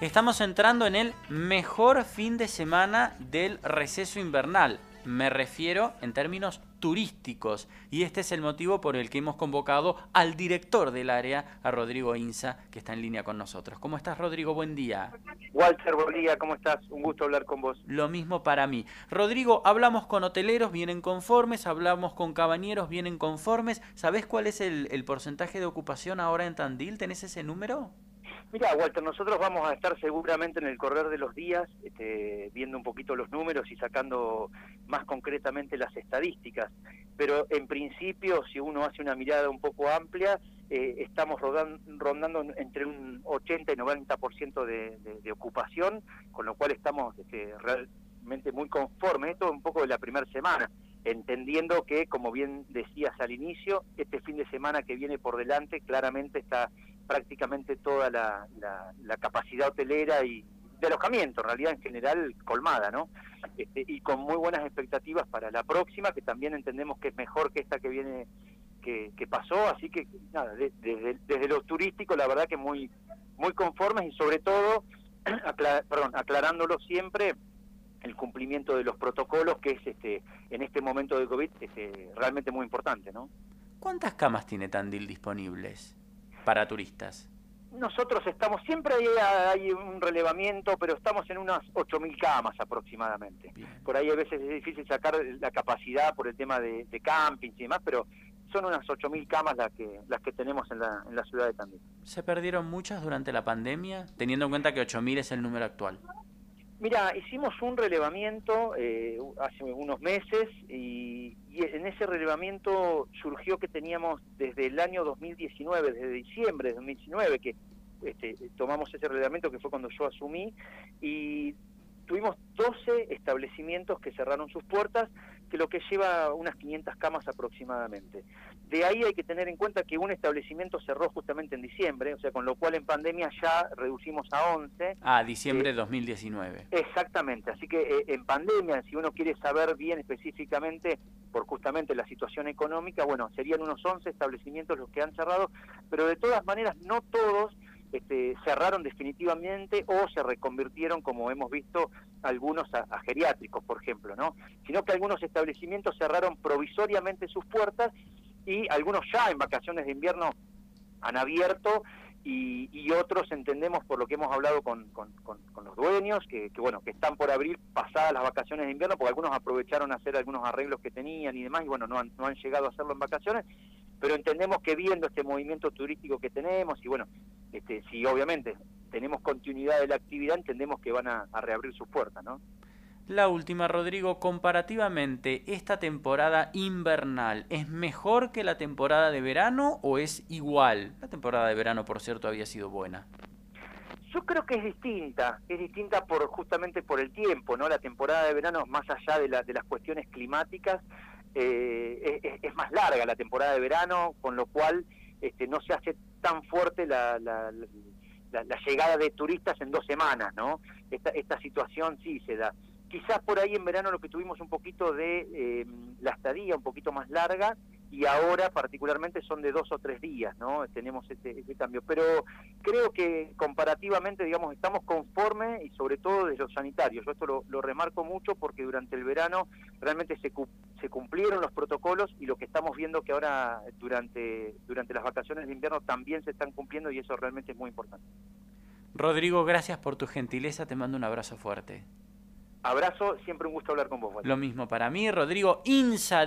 Estamos entrando en el mejor fin de semana del receso invernal. Me refiero en términos turísticos y este es el motivo por el que hemos convocado al director del área, a Rodrigo Inza, que está en línea con nosotros. ¿Cómo estás, Rodrigo? Buen día. Walter, buen día, ¿cómo estás? Un gusto hablar con vos. Lo mismo para mí. Rodrigo, hablamos con hoteleros, vienen conformes, hablamos con cabañeros, vienen conformes. ¿Sabés cuál es el, el porcentaje de ocupación ahora en Tandil? ¿Tenés ese número? Mira, Walter, nosotros vamos a estar seguramente en el correr de los días este, viendo un poquito los números y sacando más concretamente las estadísticas, pero en principio, si uno hace una mirada un poco amplia, eh, estamos rondando entre un 80 y 90% de, de, de ocupación, con lo cual estamos este, realmente muy conformes. Esto es un poco de la primera semana entendiendo que, como bien decías al inicio, este fin de semana que viene por delante claramente está prácticamente toda la, capacidad hotelera y de alojamiento, en realidad en general colmada, ¿no? Este, y con muy buenas expectativas para la próxima, que también entendemos que es mejor que esta que viene, que, pasó, así que nada, desde, desde lo turístico la verdad que muy, muy conformes y sobre todo, perdón, aclarándolo siempre, el cumplimiento de los protocolos, que es este en este momento de COVID este, realmente muy importante, ¿no? ¿Cuántas camas tiene Tandil disponibles para turistas? Nosotros estamos, siempre hay, un relevamiento, pero estamos en unas 8.000 camas aproximadamente. Por ahí a veces es difícil sacar la capacidad por el tema de, de camping y demás, pero son unas 8.000 camas las que, las que tenemos en la, en la ciudad de Tandil. ¿Se perdieron muchas durante la pandemia, teniendo en cuenta que 8.000 es el número actual? Mira, hicimos un relevamiento eh, hace unos meses y, en ese relevamiento surgió que teníamos desde el año 2019, desde diciembre de 2019, que este, tomamos ese relevamiento que fue cuando yo asumí y tuvimos 12 establecimientos que cerraron sus puertas, que lo que lleva unas 500 camas aproximadamente. De ahí hay que tener en cuenta que un establecimiento cerró justamente en diciembre, o sea, con lo cual en pandemia ya reducimos a 11. Ah, diciembre de 2019. Exactamente, así que eh, en pandemia, si uno quiere saber bien específicamente por justamente la situación económica, bueno, serían unos 11 establecimientos los que han cerrado, pero de todas maneras no todos este, cerraron definitivamente o se reconvirtieron, como hemos visto, algunos a, geriátricos, por ejemplo, ¿no? Sino que algunos establecimientos cerraron provisoriamente sus puertas y algunos ya en vacaciones de invierno han abierto y, otros entendemos por lo que hemos hablado con, los dueños que, bueno que están por abrir pasadas las vacaciones de invierno porque algunos aprovecharon a hacer algunos arreglos que tenían y demás y bueno no han, no han llegado a hacerlo en vacaciones pero entendemos que viendo este movimiento turístico que tenemos y bueno este, si obviamente tenemos continuidad de la actividad, entendemos que van a, reabrir sus puertas, ¿no? La última, Rodrigo, comparativamente, ¿esta temporada invernal es mejor que la temporada de verano o es igual? La temporada de verano, por cierto, había sido buena. Yo creo que es distinta, es distinta por justamente por el tiempo, ¿no? La temporada de verano, más allá de, de las cuestiones climáticas, eh, es, es, más larga la temporada de verano, con lo cual este, no se hace tan fuerte la, la, llegada de turistas en dos semanas, ¿no? Esta, esta situación sí se da. Quizás por ahí en verano lo que tuvimos un poquito de eh, la estadía un poquito más larga y ahora particularmente son de dos o tres días, ¿no? Tenemos ese, ese cambio. Pero creo que comparativamente, digamos, estamos conformes y sobre todo de los sanitarios. Yo esto lo, lo remarco mucho porque durante el verano realmente se, se cumplieron los protocolos y lo que estamos viendo que ahora durante, durante las vacaciones de invierno también se están cumpliendo y eso realmente es muy importante. Rodrigo, gracias por tu gentileza, te mando un abrazo fuerte. Abrazo, siempre un gusto hablar con vos. Lo mismo para mí, Rodrigo Insa.